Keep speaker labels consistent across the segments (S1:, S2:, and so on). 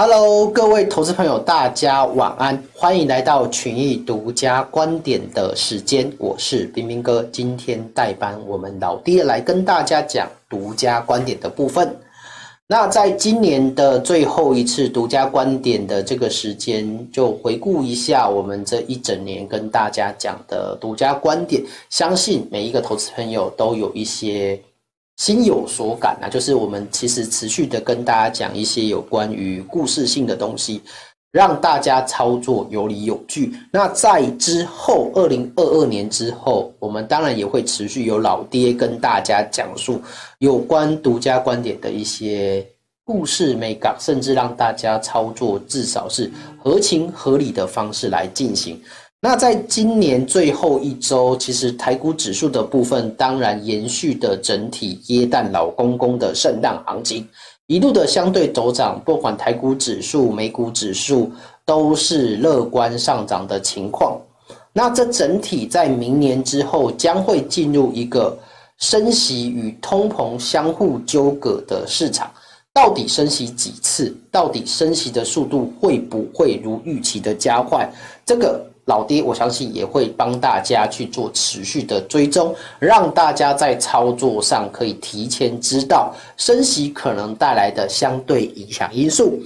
S1: Hello，各位投资朋友，大家晚安，欢迎来到群益独家观点的时间，我是彬彬哥，今天代班我们老爹来跟大家讲独家观点的部分。那在今年的最后一次独家观点的这个时间，就回顾一下我们这一整年跟大家讲的独家观点，相信每一个投资朋友都有一些。心有所感啊，就是我们其实持续的跟大家讲一些有关于故事性的东西，让大家操作有理有据。那在之后，二零二二年之后，我们当然也会持续有老爹跟大家讲述有关独家观点的一些故事美感，甚至让大家操作至少是合情合理的方式来进行。那在今年最后一周，其实台股指数的部分，当然延续的整体耶诞老公公的圣诞行情，一路的相对走涨，不管台股指数、美股指数都是乐观上涨的情况。那这整体在明年之后，将会进入一个升息与通膨相互纠葛的市场，到底升息几次？到底升息的速度会不会如预期的加快？这个。老爹，我相信也会帮大家去做持续的追踪，让大家在操作上可以提前知道升息可能带来的相对影响因素。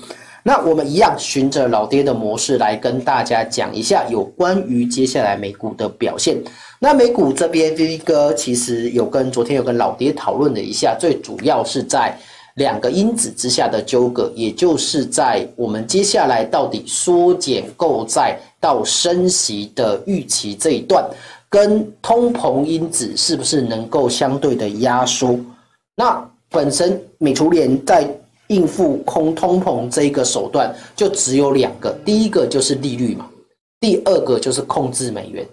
S1: 那我们一样循着老爹的模式来跟大家讲一下有关于接下来美股的表现。那美股这边，彬彬哥其实有跟昨天有跟老爹讨论了一下，最主要是在。两个因子之下的纠葛，也就是在我们接下来到底缩减购债到升息的预期这一段，跟通膨因子是不是能够相对的压缩？那本身美储在应付空通膨这一个手段就只有两个，第一个就是利率嘛，第二个就是控制美元，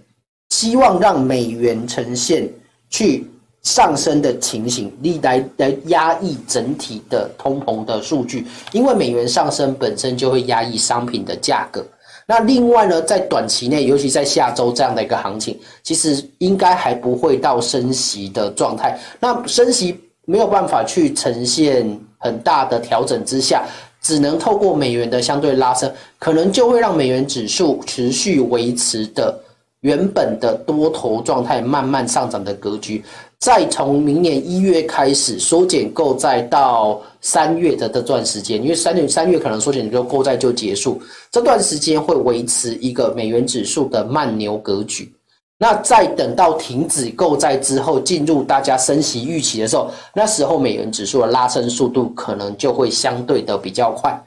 S1: 希望让美元呈现去。上升的情形，历来来压抑整体的通膨的数据，因为美元上升本身就会压抑商品的价格。那另外呢，在短期内，尤其在下周这样的一个行情，其实应该还不会到升息的状态。那升息没有办法去呈现很大的调整之下，只能透过美元的相对拉升，可能就会让美元指数持续维持的原本的多头状态，慢慢上涨的格局。再从明年一月开始缩减购债到三月的这段时间，因为三月三月可能缩减之后购债就结束，这段时间会维持一个美元指数的慢牛格局。那再等到停止购债之后，进入大家升息预期的时候，那时候美元指数的拉升速度可能就会相对的比较快。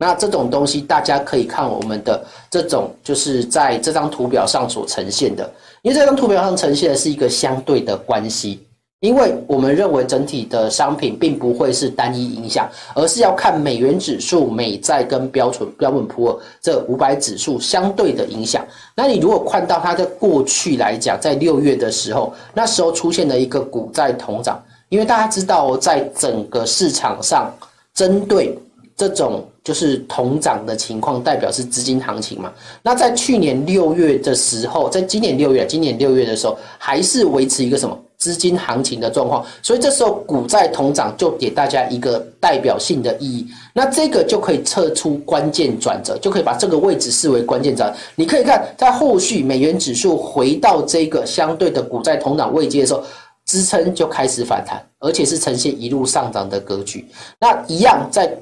S1: 那这种东西大家可以看我们的这种，就是在这张图表上所呈现的。因为这张图表上呈现的是一个相对的关系，因为我们认为整体的商品并不会是单一影响，而是要看美元指数、美债跟标准标准普尔这五百指数相对的影响。那你如果看到它在过去来讲，在六月的时候，那时候出现了一个股债同涨，因为大家知道，在整个市场上针对。这种就是同涨的情况，代表是资金行情嘛？那在去年六月的时候，在今年六月，今年六月的时候，还是维持一个什么资金行情的状况？所以这时候股债同涨就给大家一个代表性的意义。那这个就可以测出关键转折，就可以把这个位置视为关键转折。你可以看，在后续美元指数回到这个相对的股债同涨位阶的时候，支撑就开始反弹，而且是呈现一路上涨的格局。那一样在。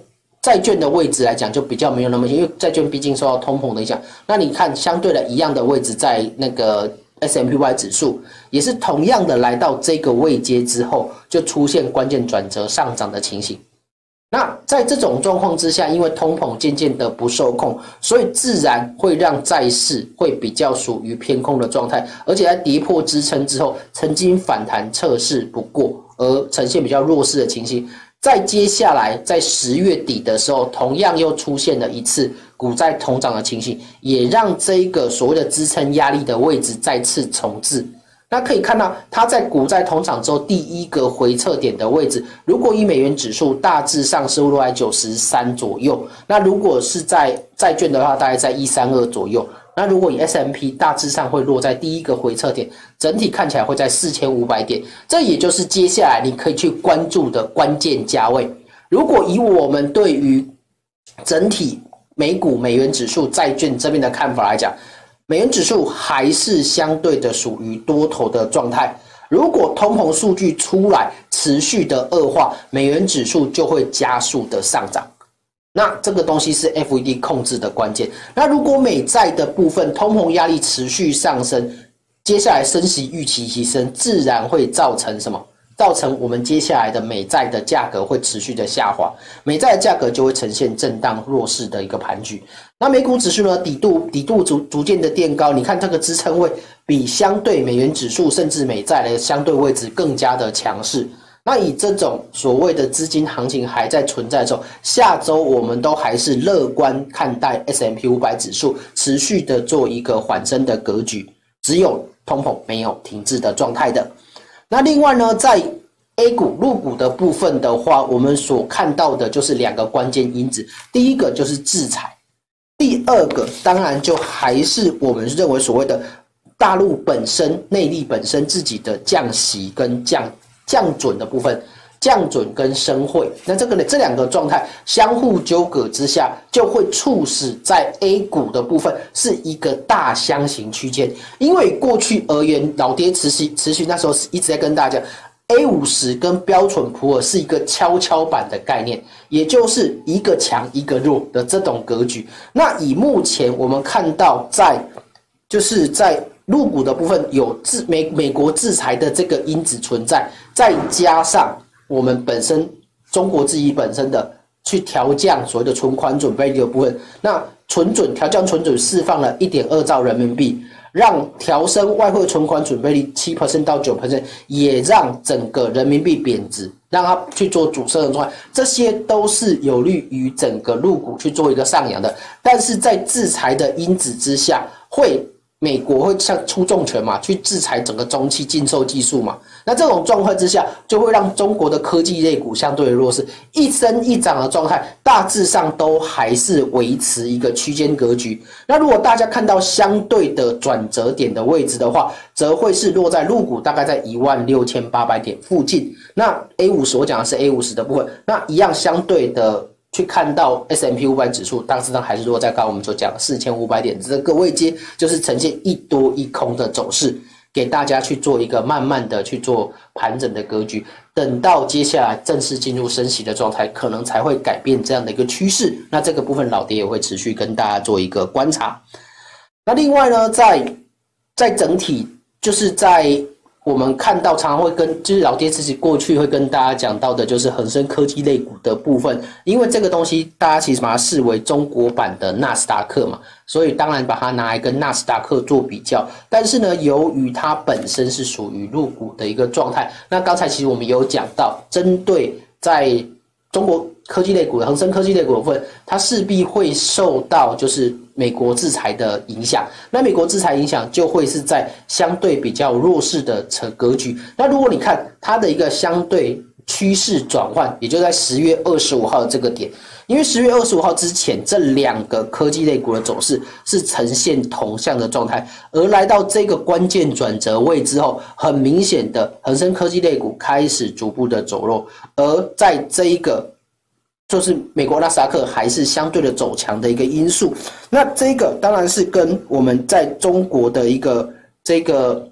S1: 债券的位置来讲，就比较没有那么，因为债券毕竟受到通膨的影响。那你看，相对的一样的位置，在那个 SMPY 指数也是同样的来到这个位阶之后，就出现关键转折上涨的情形。那在这种状况之下，因为通膨渐渐的不受控，所以自然会让债市会比较属于偏空的状态，而且在跌破支撑之后，曾经反弹测试不过，而呈现比较弱势的情形。在接下来，在十月底的时候，同样又出现了一次股债同涨的情形，也让这个所谓的支撑压力的位置再次重置。那可以看到，它在股债同涨之后第一个回撤点的位置，如果以美元指数大致上是落在九十三左右，那如果是在债券的话，大概在一三二左右。那如果以 S M P 大致上会落在第一个回撤点，整体看起来会在四千五百点，这也就是接下来你可以去关注的关键价位。如果以我们对于整体美股、美元指数、债券这边的看法来讲，美元指数还是相对的属于多头的状态。如果通膨数据出来持续的恶化，美元指数就会加速的上涨。那这个东西是 FED 控制的关键。那如果美债的部分通膨压力持续上升，接下来升息预期提升，自然会造成什么？造成我们接下来的美债的价格会持续的下滑，美债的价格就会呈现震荡弱势的一个盘局。那美股指数呢，底度底度逐逐渐的垫高，你看这个支撑位比相对美元指数甚至美债的相对位置更加的强势。那以这种所谓的资金行情还在存在的时候，下周我们都还是乐观看待 S M P 五百指数持续的做一个缓升的格局，只有通膨没有停滞的状态的。那另外呢，在 A 股入股的部分的话，我们所看到的就是两个关键因子，第一个就是制裁，第二个当然就还是我们认为所谓的大陆本身内力本身自己的降息跟降降准的部分。降准跟升汇，那这个呢？这两个状态相互纠葛之下，就会促使在 A 股的部分是一个大箱型区间。因为过去而言，老爹持续持续那时候是一直在跟大家讲，A 五十跟标准普尔是一个跷跷板的概念，也就是一个强一个弱的这种格局。那以目前我们看到在，就是在入股的部分有制美美国制裁的这个因子存在，再加上。我们本身中国自己本身的去调降所谓的存款准备率的部分，那存准调降存准释放了一点二兆人民币，让调升外汇存款准备率七 percent 到九 percent，也让整个人民币贬值，让它去做主升的状态，这些都是有利于整个入股去做一个上扬的。但是在制裁的因子之下，会。美国会像出重拳嘛，去制裁整个中期禁售技术嘛。那这种状况之下，就会让中国的科技类股相对的弱势，一升一涨的状态，大致上都还是维持一个区间格局。那如果大家看到相对的转折点的位置的话，则会是落在陆股大概在一万六千八百点附近。那 A 五十我讲的是 A 五十的部分，那一样相对的。去看到 S M P 五百指数，当时呢还是落在刚刚我们所讲的四千五百点这个位阶，就是呈现一多一空的走势，给大家去做一个慢慢的去做盘整的格局。等到接下来正式进入升息的状态，可能才会改变这样的一个趋势。那这个部分老爹也会持续跟大家做一个观察。那另外呢，在在整体就是在。我们看到常常会跟，就是老爹自己过去会跟大家讲到的，就是恒生科技类股的部分，因为这个东西大家其实把它视为中国版的纳斯达克嘛，所以当然把它拿来跟纳斯达克做比较。但是呢，由于它本身是属于入股的一个状态，那刚才其实我们有讲到，针对在中国科技类股恒生科技类股的部分，它势必会受到就是。美国制裁的影响，那美国制裁影响就会是在相对比较弱势的成格局。那如果你看它的一个相对趋势转换，也就在十月二十五号的这个点，因为十月二十五号之前这两个科技类股的走势是呈现同向的状态，而来到这个关键转折位之后，很明显的恒生科技类股开始逐步的走弱，而在这一个。就是美国纳斯达克还是相对的走强的一个因素，那这个当然是跟我们在中国的一个这个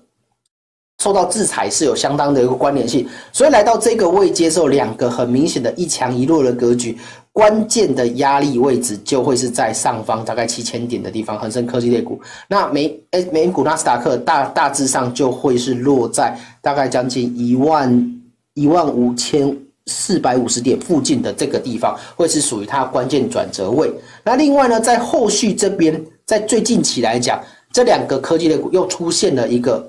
S1: 受到制裁是有相当的一个关联性，所以来到这个位接受，两个很明显的一强一弱的格局，关键的压力位置就会是在上方大概七千点的地方，恒生科技类股，那美诶美股纳斯达克大大致上就会是落在大概将近一万一万五千。四百五十点附近的这个地方，会是属于它关键转折位。那另外呢，在后续这边，在最近期来讲，这两个科技类股又出现了一个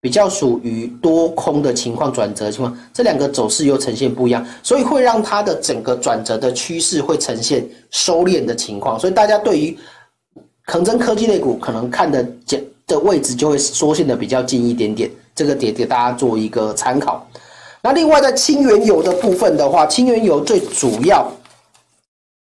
S1: 比较属于多空的情况，转折情况，这两个走势又呈现不一样，所以会让它的整个转折的趋势会呈现收敛的情况。所以大家对于恒生科技类股可能看的的位置就会缩线的比较近一点点，这个点给大家做一个参考。那另外在轻原油的部分的话，轻原油最主要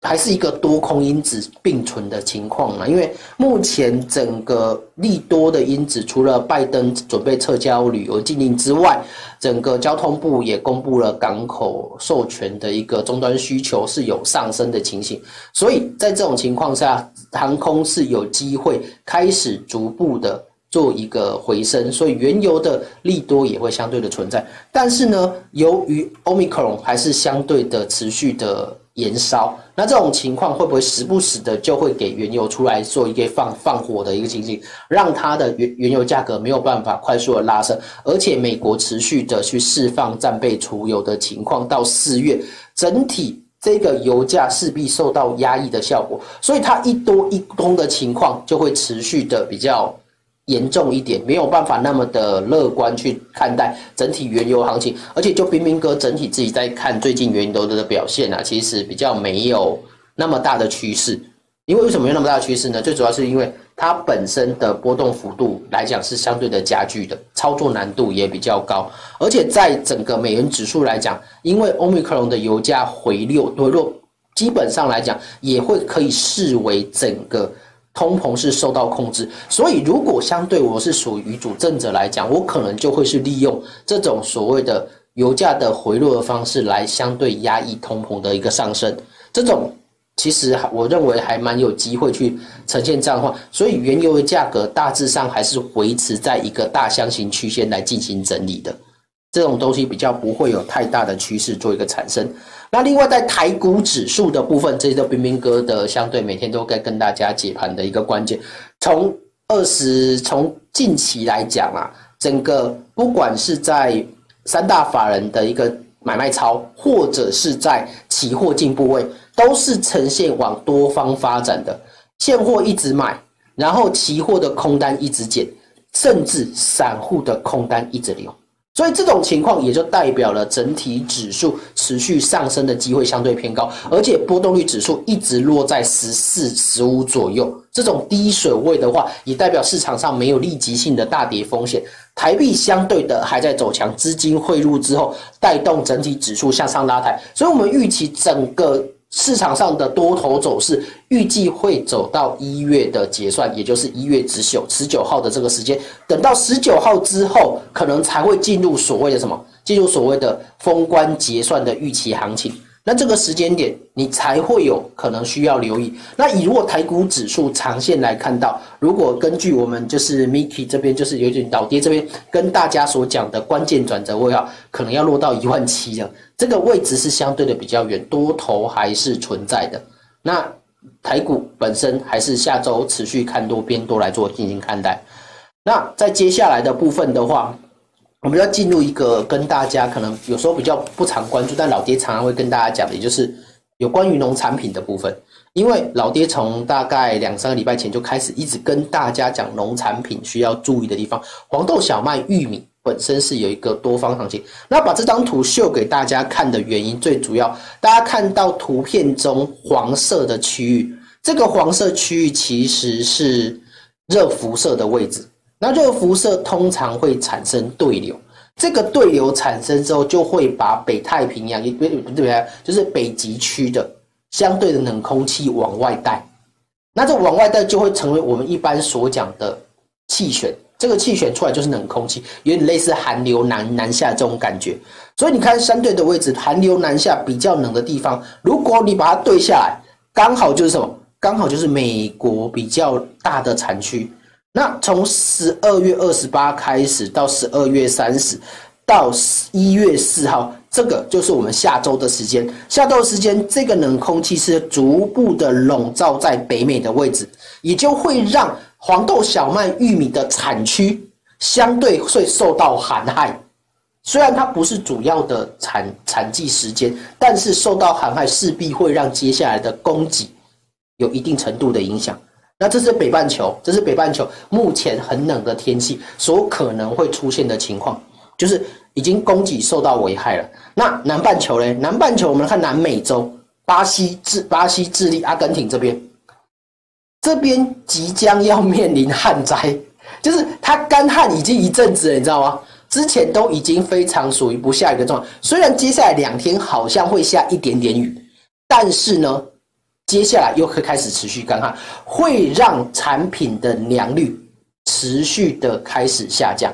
S1: 还是一个多空因子并存的情况嘛，因为目前整个利多的因子，除了拜登准备撤销旅游禁令之外，整个交通部也公布了港口授权的一个终端需求是有上升的情形，所以在这种情况下，航空是有机会开始逐步的做一个回升，所以原油的利多也会相对的存在。但是呢，由于 Omicron 还是相对的持续的。延烧，那这种情况会不会时不时的就会给原油出来做一个放放火的一个情形，让它的原原油价格没有办法快速的拉升，而且美国持续的去释放战备储油的情况，到四月整体这个油价势必受到压抑的效果，所以它一多一空的情况就会持续的比较。严重一点，没有办法那么的乐观去看待整体原油行情，而且就彬彬哥整体自己在看最近原油的表现啊，其实比较没有那么大的趋势。因为为什么没有那么大的趋势呢？最主要是因为它本身的波动幅度来讲是相对的加剧的，操作难度也比较高，而且在整个美元指数来讲，因为欧米克隆的油价回落回落，基本上来讲也会可以视为整个。通膨是受到控制，所以如果相对我是属于主政者来讲，我可能就会是利用这种所谓的油价的回落的方式来相对压抑通膨的一个上升。这种其实我认为还蛮有机会去呈现这样的话，所以原油的价格大致上还是维持在一个大箱型区间来进行整理的。这种东西比较不会有太大的趋势做一个产生。那另外在台股指数的部分，这是彬彬哥的相对每天都该跟大家解盘的一个关键。从二十从近期来讲啊，整个不管是在三大法人的一个买卖超，或者是在期货进部位，都是呈现往多方发展的。现货一直买，然后期货的空单一直减，甚至散户的空单一直流。所以这种情况也就代表了整体指数持续上升的机会相对偏高，而且波动率指数一直落在十四、十五左右。这种低水位的话，也代表市场上没有立即性的大跌风险。台币相对的还在走强，资金汇入之后带动整体指数向上拉抬。所以我们预期整个。市场上的多头走势预计会走到一月的结算，也就是一月十九十九号的这个时间。等到十九号之后，可能才会进入所谓的什么？进入所谓的封关结算的预期行情。那这个时间点，你才会有可能需要留意。那以如果台股指数长线来看到，如果根据我们就是 Miki 这边就是有点倒跌这边跟大家所讲的关键转折位啊，可能要落到一万七了。这个位置是相对的比较远，多头还是存在的。那台股本身还是下周持续看多边多来做进行看待。那在接下来的部分的话。我们要进入一个跟大家可能有时候比较不常关注，但老爹常常会跟大家讲的，也就是有关于农产品的部分。因为老爹从大概两三个礼拜前就开始一直跟大家讲农产品需要注意的地方。黄豆、小麦、玉米本身是有一个多方行情。那把这张图秀给大家看的原因，最主要大家看到图片中黄色的区域，这个黄色区域其实是热辐射的位置。那热辐射通常会产生对流，这个对流产生之后，就会把北太平洋，也对不对，就是北极区的相对的冷空气往外带。那这往外带就会成为我们一般所讲的气旋，这个气旋出来就是冷空气，有点类似寒流南南下这种感觉。所以你看相对的位置，寒流南下比较冷的地方，如果你把它对下来，刚好就是什么？刚好就是美国比较大的产区。那从十二月二十八开始到十二月三十，到一月四号，这个就是我们下周的时间。下周时间，这个冷空气是逐步的笼罩在北美的位置，也就会让黄豆、小麦、玉米的产区相对会受到寒害。虽然它不是主要的产产季时间，但是受到寒害势必会让接下来的供给有一定程度的影响。那这是北半球，这是北半球目前很冷的天气所可能会出现的情况，就是已经供给受到危害了。那南半球呢？南半球我们看南美洲，巴西、智、巴西、智利、阿根廷这边，这边即将要面临旱灾，就是它干旱已经一阵子了，你知道吗？之前都已经非常属于不下雨的状况，虽然接下来两天好像会下一点点雨，但是呢。接下来又会开始持续干旱，会让产品的良率持续的开始下降。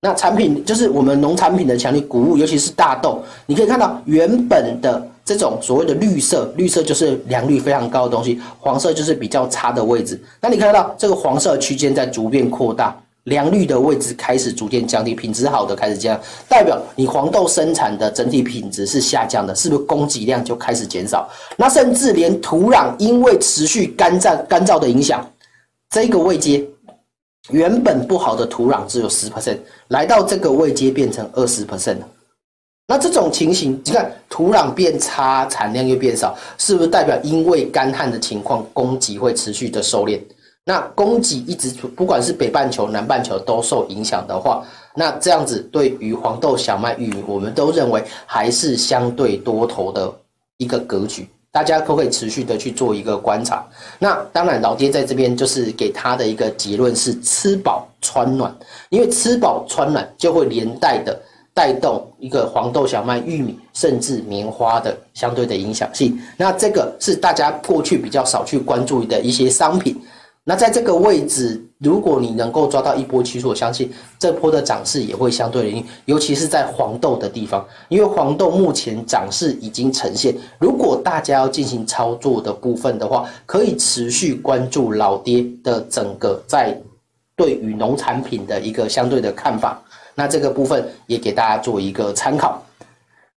S1: 那产品就是我们农产品的强力谷物，尤其是大豆，你可以看到原本的这种所谓的绿色，绿色就是良率非常高的东西，黄色就是比较差的位置。那你看到这个黄色区间在逐渐扩大，良率的位置开始逐渐降低，品质好的开始降，代表你黄豆生产的整体品质是下降的，是不是供给量就开始减少？那甚至连土壤因为持续干燥干燥的影响，这个位阶。原本不好的土壤只有十 percent，来到这个位阶变成二十 percent 了。那这种情形，你看土壤变差，产量又变少，是不是代表因为干旱的情况，供给会持续的收敛？那供给一直不管是北半球、南半球都受影响的话，那这样子对于黄豆、小麦、玉米，我们都认为还是相对多头的一个格局。大家都可以持续的去做一个观察。那当然，老爹在这边就是给他的一个结论是吃饱穿暖，因为吃饱穿暖就会连带的带动一个黄豆、小麦、玉米，甚至棉花的相对的影响性。那这个是大家过去比较少去关注的一些商品。那在这个位置，如果你能够抓到一波趋势，我相信这波的涨势也会相对的，尤其是在黄豆的地方，因为黄豆目前涨势已经呈现。如果大家要进行操作的部分的话，可以持续关注老爹的整个在对于农产品的一个相对的看法。那这个部分也给大家做一个参考。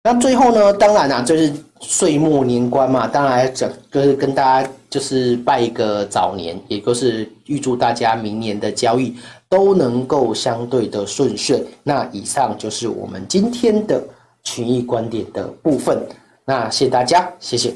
S1: 那最后呢，当然啊，就是岁末年关嘛，当然讲就是跟大家就是拜一个早年，也就是预祝大家明年的交易都能够相对的顺遂。那以上就是我们今天的群益观点的部分。那谢谢大家，谢谢。